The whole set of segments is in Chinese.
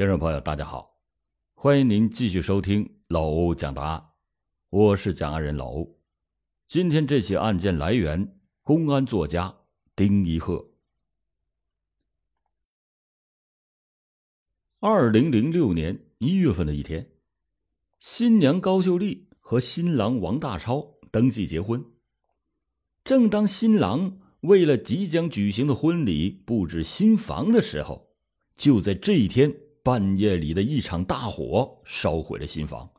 听众朋友，大家好，欢迎您继续收听老欧讲答案，我是讲案人老欧。今天这起案件来源：公安作家丁一鹤。二零零六年一月份的一天，新娘高秀丽和新郎王大超登记结婚。正当新郎为了即将举行的婚礼布置新房的时候，就在这一天。半夜里的一场大火烧毁了新房。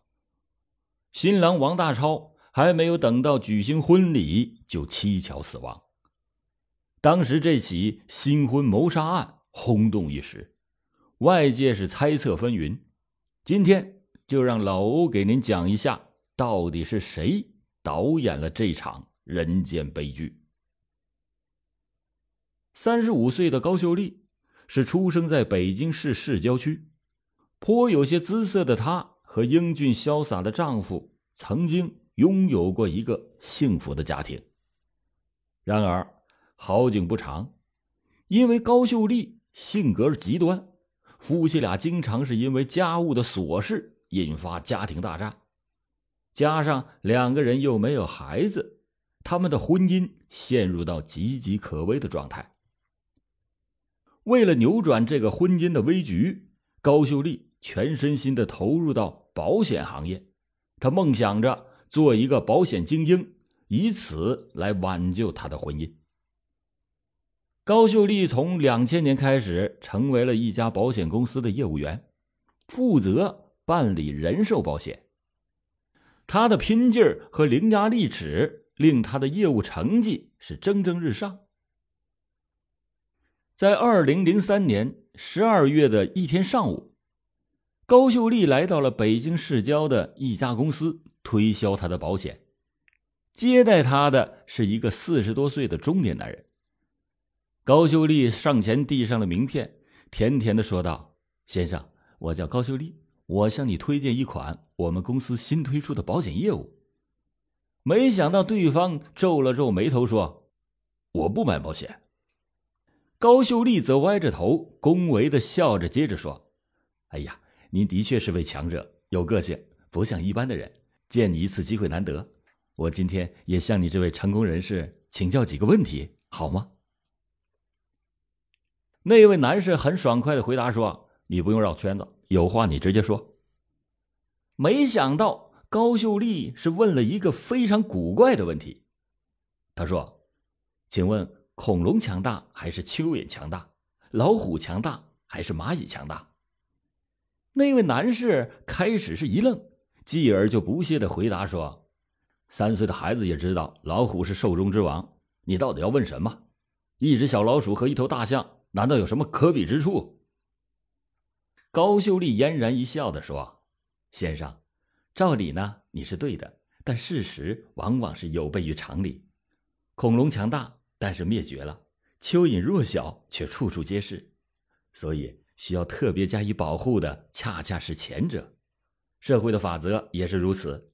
新郎王大超还没有等到举行婚礼，就蹊跷死亡。当时这起新婚谋杀案轰动一时，外界是猜测纷纭。今天就让老欧给您讲一下，到底是谁导演了这场人间悲剧。三十五岁的高秀丽。是出生在北京市市郊区，颇有些姿色的她和英俊潇洒的丈夫曾经拥有过一个幸福的家庭。然而好景不长，因为高秀丽性格极端，夫妻俩经常是因为家务的琐事引发家庭大战，加上两个人又没有孩子，他们的婚姻陷入到岌岌可危的状态。为了扭转这个婚姻的危局，高秀丽全身心的投入到保险行业。她梦想着做一个保险精英，以此来挽救她的婚姻。高秀丽从两千年开始成为了一家保险公司的业务员，负责办理人寿保险。她的拼劲儿和伶牙俐齿，令她的业务成绩是蒸蒸日上。在二零零三年十二月的一天上午，高秀丽来到了北京市郊的一家公司推销她的保险。接待她的是一个四十多岁的中年男人。高秀丽上前递上了名片，甜甜的说道：“先生，我叫高秀丽，我向你推荐一款我们公司新推出的保险业务。”没想到对方皱了皱眉头说：“我不买保险。”高秀丽则歪着头，恭维的笑着，接着说：“哎呀，您的确是位强者，有个性，不像一般的人。见你一次机会难得，我今天也向你这位成功人士请教几个问题，好吗？”那位男士很爽快的回答说：“你不用绕圈子，有话你直接说。”没想到高秀丽是问了一个非常古怪的问题，他说：“请问。”恐龙强大还是蚯蚓强大？老虎强大还是蚂蚁强大？那位男士开始是一愣，继而就不屑的回答说：“三岁的孩子也知道老虎是兽中之王，你到底要问什么？一只小老鼠和一头大象，难道有什么可比之处？”高秀丽嫣然一笑的说：“先生，照理呢你是对的，但事实往往是有悖于常理。恐龙强大。”但是灭绝了，蚯蚓弱小却处处皆是，所以需要特别加以保护的恰恰是前者。社会的法则也是如此。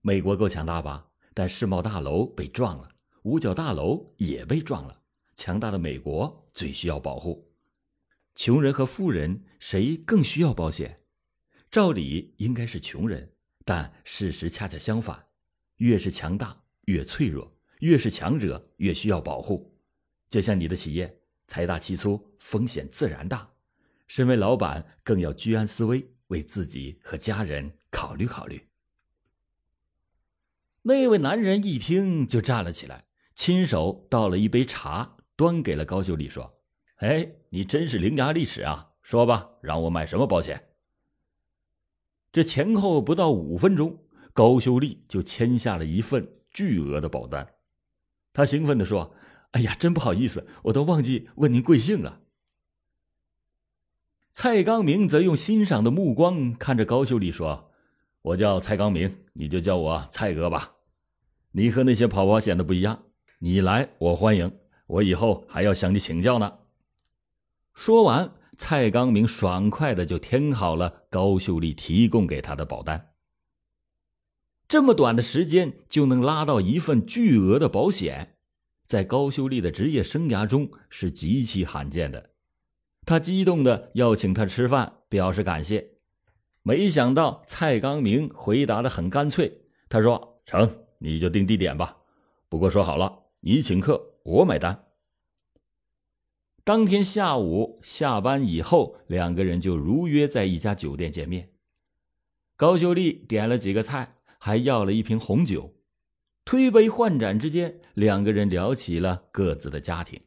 美国够强大吧？但世贸大楼被撞了，五角大楼也被撞了。强大的美国最需要保护，穷人和富人谁更需要保险？照理应该是穷人，但事实恰恰相反，越是强大越脆弱。越是强者，越需要保护。就像你的企业，财大气粗，风险自然大。身为老板，更要居安思危，为自己和家人考虑考虑。那位男人一听就站了起来，亲手倒了一杯茶，端给了高秀丽，说：“哎，你真是伶牙俐齿啊！说吧，让我买什么保险？”这前后不到五分钟，高秀丽就签下了一份巨额的保单。他兴奋地说：“哎呀，真不好意思，我都忘记问您贵姓了。”蔡刚明则用欣赏的目光看着高秀丽说：“我叫蔡刚明，你就叫我蔡哥吧。你和那些跑保险的不一样，你来我欢迎，我以后还要向你请教呢。”说完，蔡刚明爽快的就填好了高秀丽提供给他的保单。这么短的时间就能拉到一份巨额的保险，在高秀丽的职业生涯中是极其罕见的。他激动的要请他吃饭，表示感谢。没想到蔡刚明回答的很干脆，他说：“成，你就定地点吧。不过说好了，你请客，我买单。”当天下午下班以后，两个人就如约在一家酒店见面。高秀丽点了几个菜，还要了一瓶红酒。推杯换盏之间，两个人聊起了各自的家庭。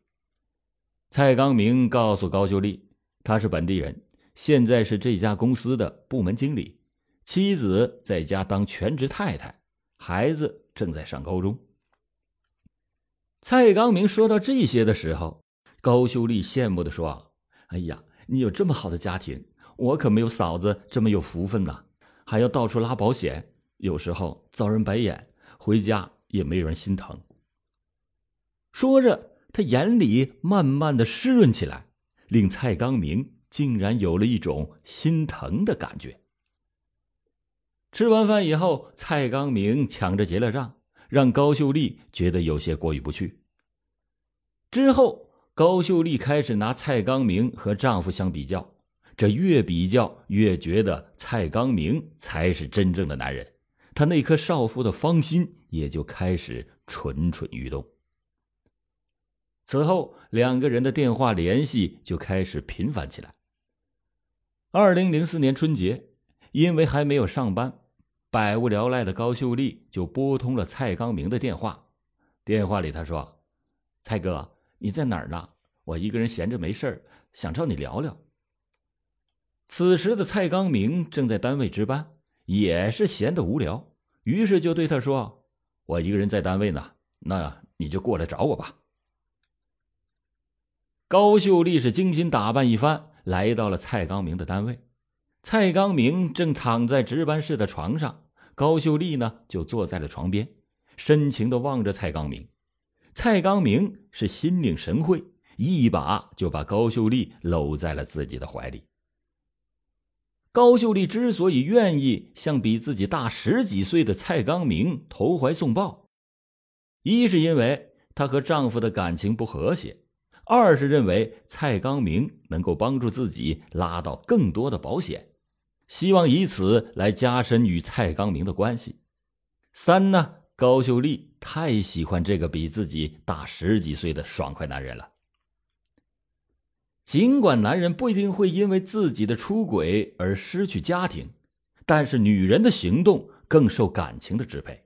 蔡刚明告诉高秀丽，他是本地人，现在是这家公司的部门经理，妻子在家当全职太太，孩子正在上高中。蔡刚明说到这些的时候。高秀丽羡慕的说：“哎呀，你有这么好的家庭，我可没有嫂子这么有福分呐！还要到处拉保险，有时候遭人白眼，回家也没有人心疼。”说着，他眼里慢慢的湿润起来，令蔡刚明竟然有了一种心疼的感觉。吃完饭以后，蔡刚明抢着结了账，让高秀丽觉得有些过意不去。之后。高秀丽开始拿蔡刚明和丈夫相比较，这越比较越觉得蔡刚明才是真正的男人，他那颗少妇的芳心也就开始蠢蠢欲动。此后，两个人的电话联系就开始频繁起来。二零零四年春节，因为还没有上班，百无聊赖的高秀丽就拨通了蔡刚明的电话。电话里，她说：“蔡哥。”你在哪儿呢？我一个人闲着没事儿，想找你聊聊。此时的蔡刚明正在单位值班，也是闲得无聊，于是就对他说：“我一个人在单位呢，那你就过来找我吧。”高秀丽是精心打扮一番，来到了蔡刚明的单位。蔡刚明正躺在值班室的床上，高秀丽呢就坐在了床边，深情的望着蔡刚明。蔡刚明是心领神会，一把就把高秀丽搂在了自己的怀里。高秀丽之所以愿意向比自己大十几岁的蔡刚明投怀送抱，一是因为她和丈夫的感情不和谐，二是认为蔡刚明能够帮助自己拉到更多的保险，希望以此来加深与蔡刚明的关系。三呢？高秀丽太喜欢这个比自己大十几岁的爽快男人了。尽管男人不一定会因为自己的出轨而失去家庭，但是女人的行动更受感情的支配。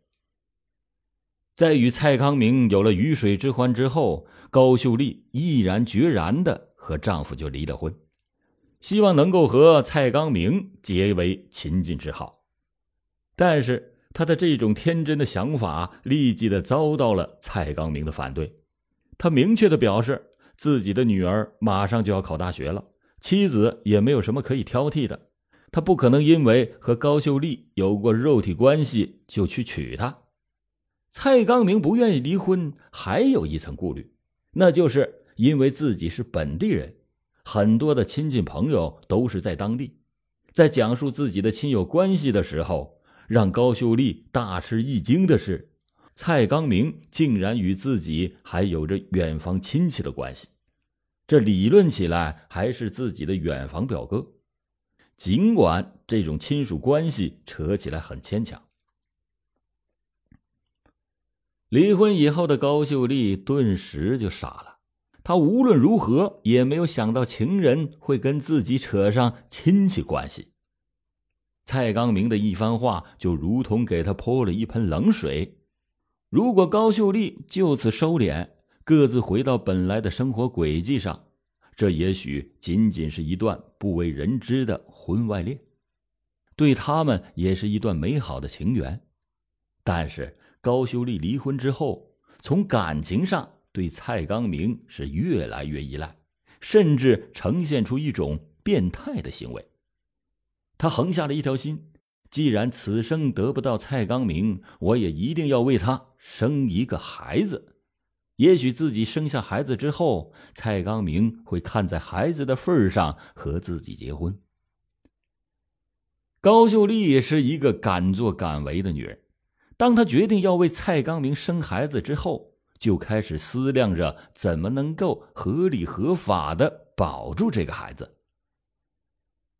在与蔡康明有了鱼水之欢之后，高秀丽毅然决然的和丈夫就离了婚，希望能够和蔡康明结为秦晋之好，但是。她的这种天真的想法立即的遭到了蔡康明的反对。他明确的表示，自己的女儿马上就要考大学了，妻子也没有什么可以挑剔的，他不可能因为和高秀丽有过肉体关系就去娶她。蔡刚明不愿意离婚，还有一层顾虑，那就是因为自己是本地人，很多的亲戚朋友都是在当地，在讲述自己的亲友关系的时候。让高秀丽大吃一惊的是，蔡刚明竟然与自己还有着远房亲戚的关系，这理论起来还是自己的远房表哥，尽管这种亲属关系扯起来很牵强。离婚以后的高秀丽顿时就傻了，她无论如何也没有想到情人会跟自己扯上亲戚关系。蔡刚明的一番话就如同给他泼了一盆冷水。如果高秀丽就此收敛，各自回到本来的生活轨迹上，这也许仅仅是一段不为人知的婚外恋，对他们也是一段美好的情缘。但是高秀丽离婚之后，从感情上对蔡刚明是越来越依赖，甚至呈现出一种变态的行为。他横下了一条心，既然此生得不到蔡刚明，我也一定要为他生一个孩子。也许自己生下孩子之后，蔡刚明会看在孩子的份上和自己结婚。高秀丽是一个敢作敢为的女人，当她决定要为蔡刚明生孩子之后，就开始思量着怎么能够合理合法的保住这个孩子。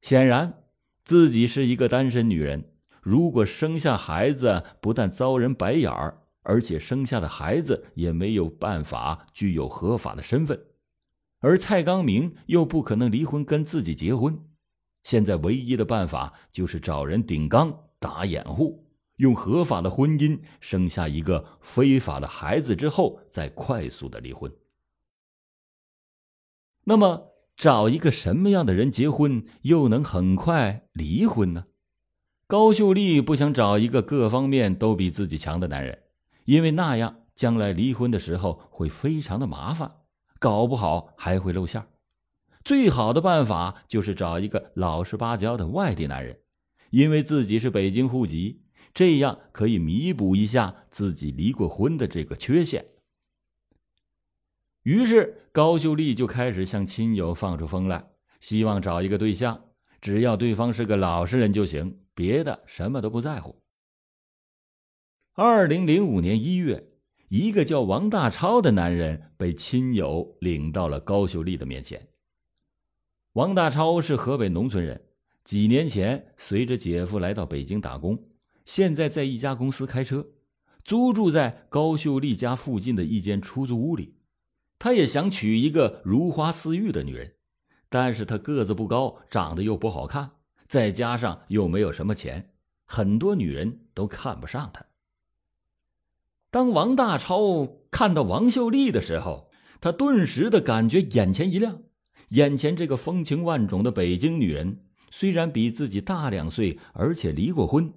显然，自己是一个单身女人。如果生下孩子，不但遭人白眼儿，而且生下的孩子也没有办法具有合法的身份。而蔡刚明又不可能离婚跟自己结婚，现在唯一的办法就是找人顶缸打掩护，用合法的婚姻生下一个非法的孩子之后，再快速的离婚。那么，找一个什么样的人结婚，又能很快离婚呢？高秀丽不想找一个各方面都比自己强的男人，因为那样将来离婚的时候会非常的麻烦。搞不好还会露馅最好的办法就是找一个老实巴交的外地男人，因为自己是北京户籍，这样可以弥补一下自己离过婚的这个缺陷。于是高秀丽就开始向亲友放出风来，希望找一个对象，只要对方是个老实人就行，别的什么都不在乎。二零零五年一月。一个叫王大超的男人被亲友领到了高秀丽的面前。王大超是河北农村人，几年前随着姐夫来到北京打工，现在在一家公司开车，租住在高秀丽家附近的一间出租屋里。他也想娶一个如花似玉的女人，但是他个子不高，长得又不好看，再加上又没有什么钱，很多女人都看不上他。当王大超看到王秀丽的时候，他顿时的感觉眼前一亮。眼前这个风情万种的北京女人，虽然比自己大两岁，而且离过婚，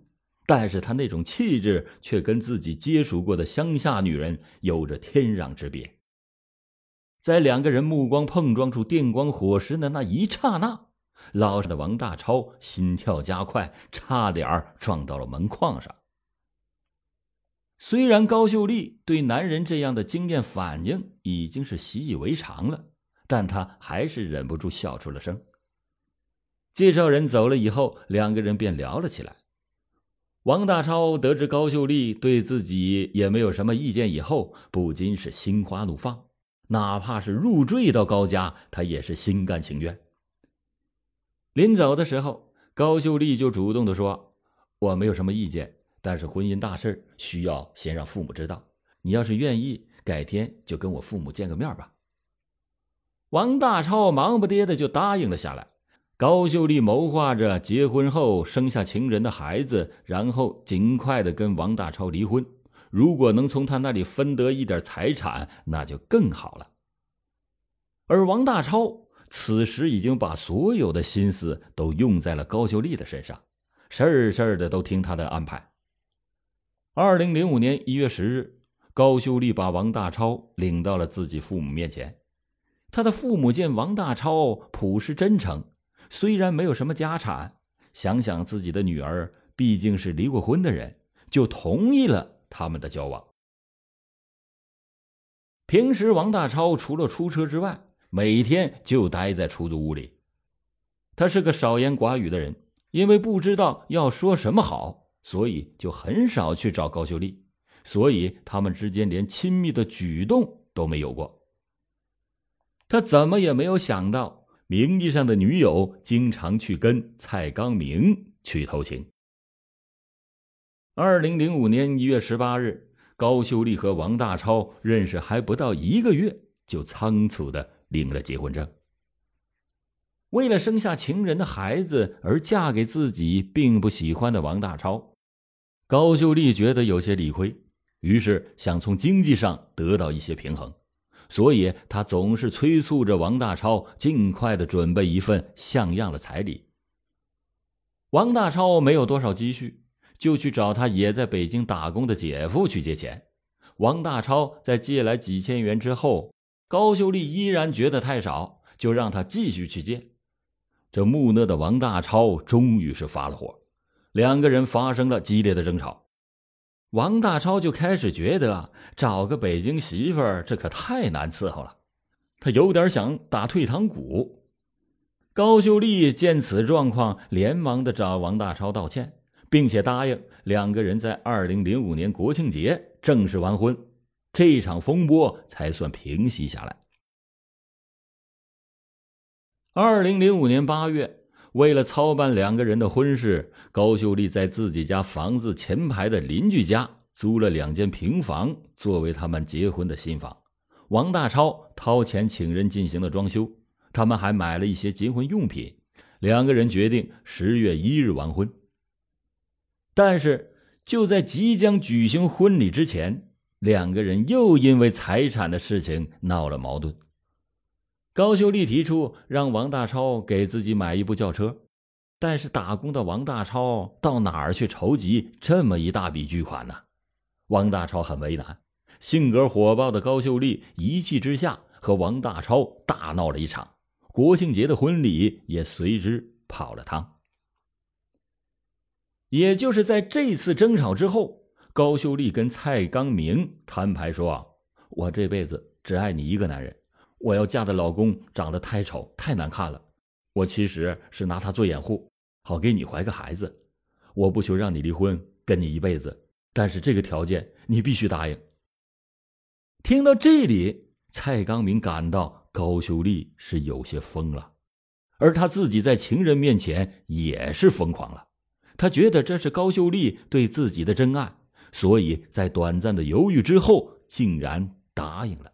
但是她那种气质却跟自己接触过的乡下女人有着天壤之别。在两个人目光碰撞出电光火石的那一刹那，老实的王大超心跳加快，差点撞到了门框上。虽然高秀丽对男人这样的惊艳反应已经是习以为常了，但她还是忍不住笑出了声。介绍人走了以后，两个人便聊了起来。王大超得知高秀丽对自己也没有什么意见以后，不禁是心花怒放，哪怕是入赘到高家，他也是心甘情愿。临走的时候，高秀丽就主动的说：“我没有什么意见。”但是婚姻大事需要先让父母知道。你要是愿意，改天就跟我父母见个面吧。王大超忙不迭的就答应了下来。高秀丽谋划着结婚后生下情人的孩子，然后尽快的跟王大超离婚。如果能从他那里分得一点财产，那就更好了。而王大超此时已经把所有的心思都用在了高秀丽的身上，事儿事儿的都听他的安排。二零零五年一月十日，高秀丽把王大超领到了自己父母面前。他的父母见王大超朴实真诚，虽然没有什么家产，想想自己的女儿毕竟是离过婚的人，就同意了他们的交往。平时，王大超除了出车之外，每天就待在出租屋里。他是个少言寡语的人，因为不知道要说什么好。所以就很少去找高秀丽，所以他们之间连亲密的举动都没有过。他怎么也没有想到，名义上的女友经常去跟蔡刚明去偷情。二零零五年一月十八日，高秀丽和王大超认识还不到一个月，就仓促的领了结婚证。为了生下情人的孩子而嫁给自己并不喜欢的王大超。高秀丽觉得有些理亏，于是想从经济上得到一些平衡，所以她总是催促着王大超尽快的准备一份像样的彩礼。王大超没有多少积蓄，就去找他也在北京打工的姐夫去借钱。王大超在借来几千元之后，高秀丽依然觉得太少，就让他继续去借。这木讷的王大超终于是发了火。两个人发生了激烈的争吵，王大超就开始觉得找个北京媳妇儿这可太难伺候了，他有点想打退堂鼓。高秀丽见此状况，连忙的找王大超道歉，并且答应两个人在二零零五年国庆节正式完婚，这一场风波才算平息下来。二零零五年八月。为了操办两个人的婚事，高秀丽在自己家房子前排的邻居家租了两间平房，作为他们结婚的新房。王大超掏钱请人进行了装修，他们还买了一些结婚用品。两个人决定十月一日完婚。但是就在即将举行婚礼之前，两个人又因为财产的事情闹了矛盾。高秀丽提出让王大超给自己买一部轿车，但是打工的王大超到哪儿去筹集这么一大笔巨款呢？王大超很为难，性格火爆的高秀丽一气之下和王大超大闹了一场，国庆节的婚礼也随之泡了汤。也就是在这次争吵之后，高秀丽跟蔡刚明摊牌说：“我这辈子只爱你一个男人。”我要嫁的老公长得太丑太难看了，我其实是拿他做掩护，好给你怀个孩子。我不求让你离婚，跟你一辈子，但是这个条件你必须答应。听到这里，蔡刚明感到高秀丽是有些疯了，而他自己在情人面前也是疯狂了。他觉得这是高秀丽对自己的真爱，所以在短暂的犹豫之后，竟然答应了。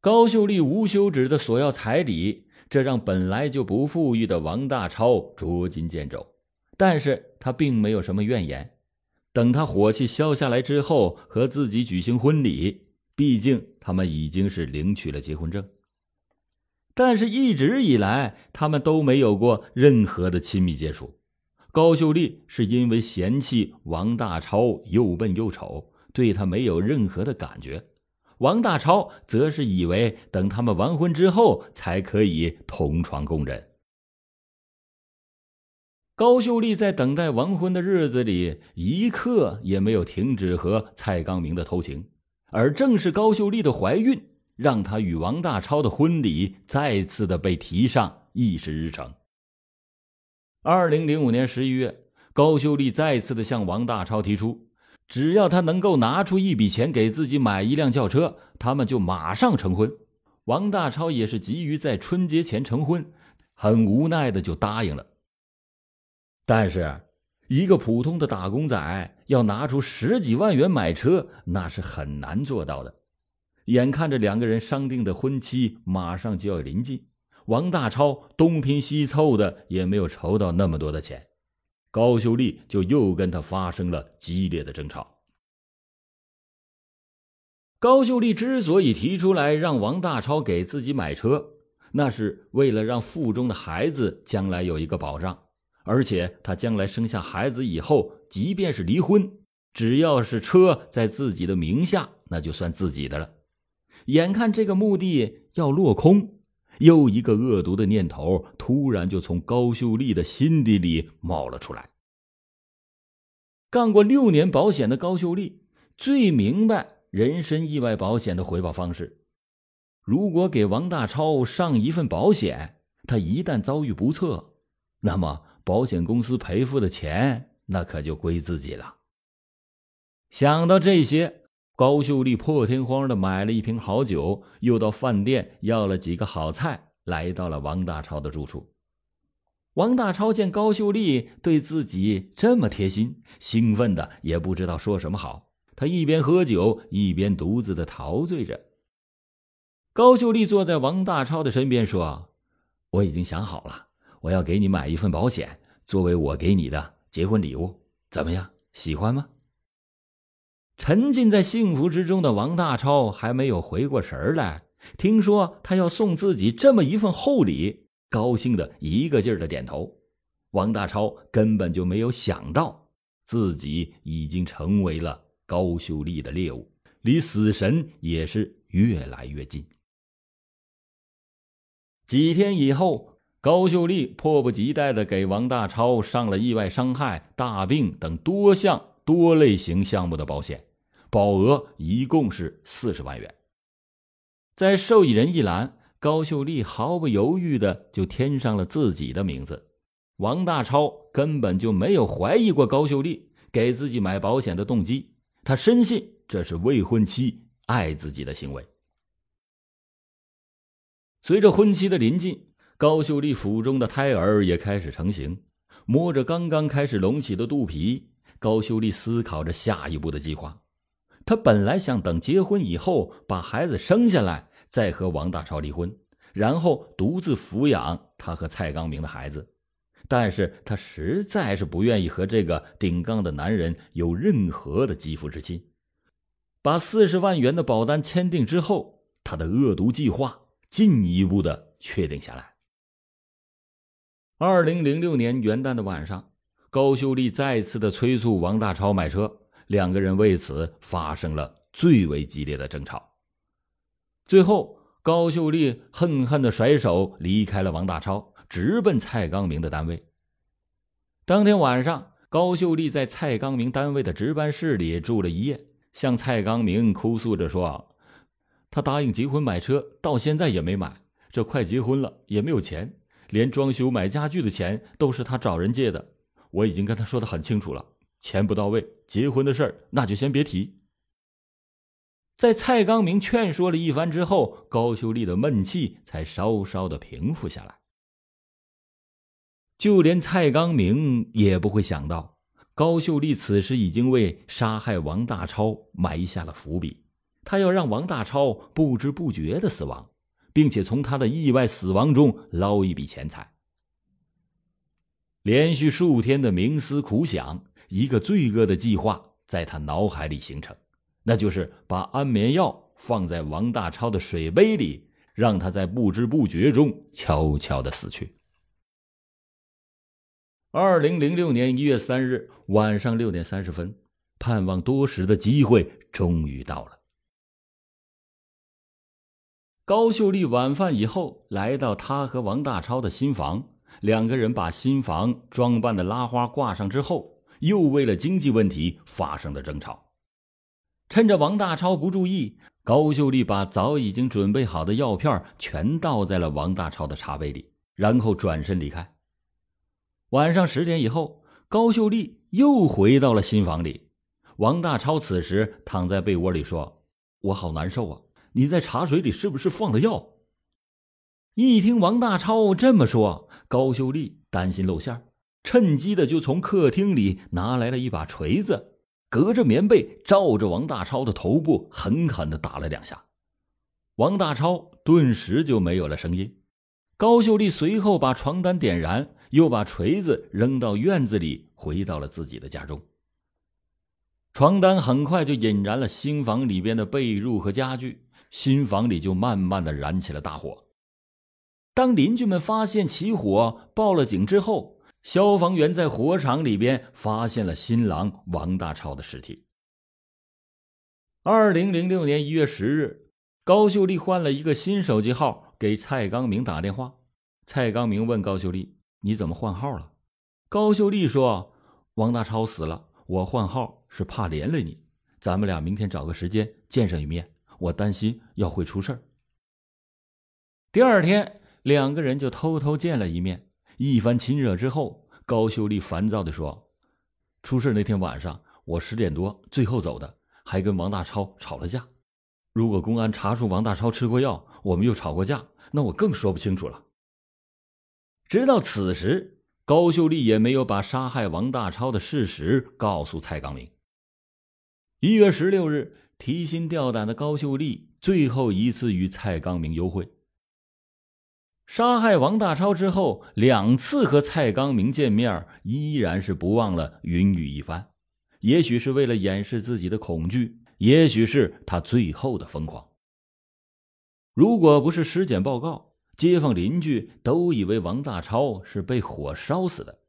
高秀丽无休止的索要彩礼，这让本来就不富裕的王大超捉襟见肘。但是他并没有什么怨言。等他火气消下来之后，和自己举行婚礼。毕竟他们已经是领取了结婚证。但是，一直以来他们都没有过任何的亲密接触。高秀丽是因为嫌弃王大超又笨又丑，对他没有任何的感觉。王大超则是以为等他们完婚之后才可以同床共枕。高秀丽在等待完婚的日子里，一刻也没有停止和蔡刚明的偷情，而正是高秀丽的怀孕，让他与王大超的婚礼再次的被提上议事日程。二零零五年十一月，高秀丽再次的向王大超提出。只要他能够拿出一笔钱给自己买一辆轿车，他们就马上成婚。王大超也是急于在春节前成婚，很无奈的就答应了。但是，一个普通的打工仔要拿出十几万元买车，那是很难做到的。眼看着两个人商定的婚期马上就要临近，王大超东拼西凑的也没有筹到那么多的钱。高秀丽就又跟他发生了激烈的争吵。高秀丽之所以提出来让王大超给自己买车，那是为了让腹中的孩子将来有一个保障，而且她将来生下孩子以后，即便是离婚，只要是车在自己的名下，那就算自己的了。眼看这个目的要落空。又一个恶毒的念头突然就从高秀丽的心底里冒了出来。干过六年保险的高秀丽最明白人身意外保险的回报方式。如果给王大超上一份保险，他一旦遭遇不测，那么保险公司赔付的钱那可就归自己了。想到这些。高秀丽破天荒的买了一瓶好酒，又到饭店要了几个好菜，来到了王大超的住处。王大超见高秀丽对自己这么贴心，兴奋的也不知道说什么好。他一边喝酒，一边独自的陶醉着。高秀丽坐在王大超的身边说：“我已经想好了，我要给你买一份保险，作为我给你的结婚礼物，怎么样？喜欢吗？”沉浸在幸福之中的王大超还没有回过神来，听说他要送自己这么一份厚礼，高兴的一个劲儿的点头。王大超根本就没有想到，自己已经成为了高秀丽的猎物，离死神也是越来越近。几天以后，高秀丽迫不及待的给王大超上了意外伤害、大病等多项多类型项目的保险。保额一共是四十万元。在受益人一栏，高秀丽毫不犹豫的就填上了自己的名字。王大超根本就没有怀疑过高秀丽给自己买保险的动机，他深信这是未婚妻爱自己的行为。随着婚期的临近，高秀丽腹中的胎儿也开始成型，摸着刚刚开始隆起的肚皮，高秀丽思考着下一步的计划。她本来想等结婚以后把孩子生下来，再和王大超离婚，然后独自抚养他和蔡刚明的孩子。但是她实在是不愿意和这个顶缸的男人有任何的肌肤之亲。把四十万元的保单签订之后，她的恶毒计划进一步的确定下来。二零零六年元旦的晚上，高秀丽再次的催促王大超买车，两个人为此发生了最为激烈的争吵。最后，高秀丽恨恨的甩手离开了王大超，直奔蔡刚明的单位。当天晚上，高秀丽在蔡刚明单位的值班室里住了一夜，向蔡刚明哭诉着说：“他答应结婚买车，到现在也没买，这快结婚了也没有钱。”连装修买家具的钱都是他找人借的，我已经跟他说的很清楚了，钱不到位，结婚的事儿那就先别提。在蔡刚明劝说了一番之后，高秀丽的闷气才稍稍的平复下来。就连蔡刚明也不会想到，高秀丽此时已经为杀害王大超埋下了伏笔，他要让王大超不知不觉的死亡。并且从他的意外死亡中捞一笔钱财。连续数天的冥思苦想，一个罪恶的计划在他脑海里形成，那就是把安眠药放在王大超的水杯里，让他在不知不觉中悄悄的死去。二零零六年一月三日晚上六点三十分，盼望多时的机会终于到了。高秀丽晚饭以后来到他和王大超的新房，两个人把新房装扮的拉花挂上之后，又为了经济问题发生了争吵。趁着王大超不注意，高秀丽把早已经准备好的药片全倒在了王大超的茶杯里，然后转身离开。晚上十点以后，高秀丽又回到了新房里，王大超此时躺在被窝里说：“我好难受啊。”你在茶水里是不是放了药？一听王大超这么说，高秀丽担心露馅趁机的就从客厅里拿来了一把锤子，隔着棉被照着王大超的头部狠狠的打了两下。王大超顿时就没有了声音。高秀丽随后把床单点燃，又把锤子扔到院子里，回到了自己的家中。床单很快就引燃了新房里边的被褥和家具。新房里就慢慢的燃起了大火。当邻居们发现起火，报了警之后，消防员在火场里边发现了新郎王大超的尸体。二零零六年一月十日，高秀丽换了一个新手机号给蔡刚明打电话。蔡刚明问高秀丽：“你怎么换号了？”高秀丽说：“王大超死了，我换号是怕连累你。咱们俩明天找个时间见上一面。”我担心要会出事儿。第二天，两个人就偷偷见了一面。一番亲热之后，高秀丽烦躁地说：“出事那天晚上，我十点多最后走的，还跟王大超吵了架。如果公安查出王大超吃过药，我们又吵过架，那我更说不清楚了。”直到此时，高秀丽也没有把杀害王大超的事实告诉蔡刚明。一月十六日。提心吊胆的高秀丽最后一次与蔡刚明幽会。杀害王大超之后，两次和蔡刚明见面，依然是不忘了云雨一番。也许是为了掩饰自己的恐惧，也许是他最后的疯狂。如果不是尸检报告，街坊邻居都以为王大超是被火烧死的。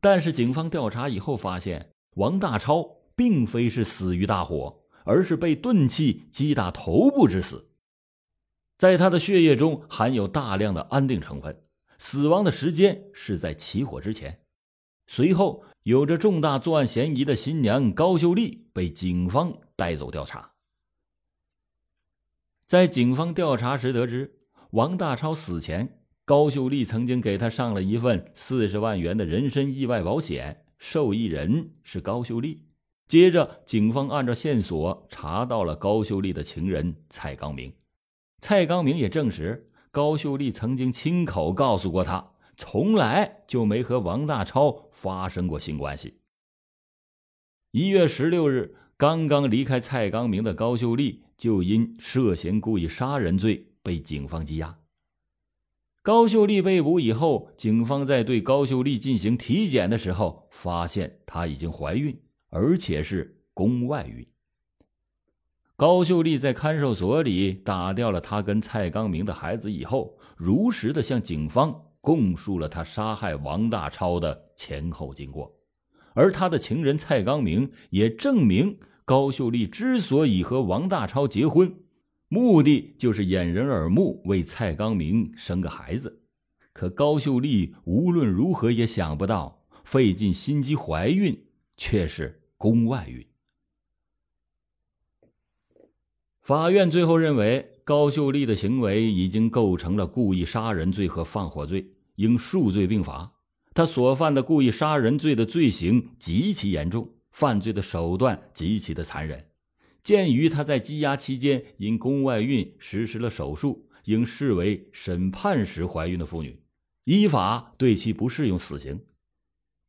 但是警方调查以后发现，王大超并非是死于大火。而是被钝器击打头部致死，在他的血液中含有大量的安定成分，死亡的时间是在起火之前。随后，有着重大作案嫌疑的新娘高秀丽被警方带走调查。在警方调查时得知，王大超死前，高秀丽曾经给他上了一份四十万元的人身意外保险，受益人是高秀丽。接着，警方按照线索查到了高秀丽的情人蔡刚明。蔡刚明也证实，高秀丽曾经亲口告诉过他，从来就没和王大超发生过性关系。一月十六日，刚刚离开蔡刚明的高秀丽就因涉嫌故意杀人罪被警方羁押。高秀丽被捕以后，警方在对高秀丽进行体检的时候，发现她已经怀孕，而且是宫外孕。高秀丽在看守所里打掉了她跟蔡刚明的孩子以后，如实的向警方供述了她杀害王大超的前后经过，而她的情人蔡刚明也证明高秀丽之所以和王大超结婚，目的就是掩人耳目，为蔡刚明生个孩子。可高秀丽无论如何也想不到，费尽心机怀孕却是宫外孕。法院最后认为，高秀丽的行为已经构成了故意杀人罪和放火罪，应数罪并罚。他所犯的故意杀人罪的罪行极其严重，犯罪的手段极其的残忍。鉴于他在羁押期间因宫外孕实施了手术，应视为审判时怀孕的妇女，依法对其不适用死刑。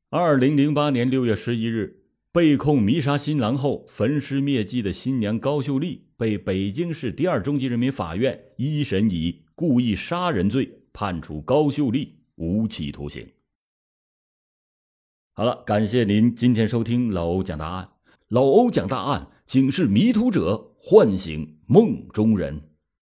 二零零八年六月十一日。被控迷杀新郎后焚尸灭迹的新娘高秀丽，被北京市第二中级人民法院一审以故意杀人罪判处高秀丽无期徒刑。好了，感谢您今天收听老欧讲大案。老欧讲大案，警示迷途者，唤醒梦中人。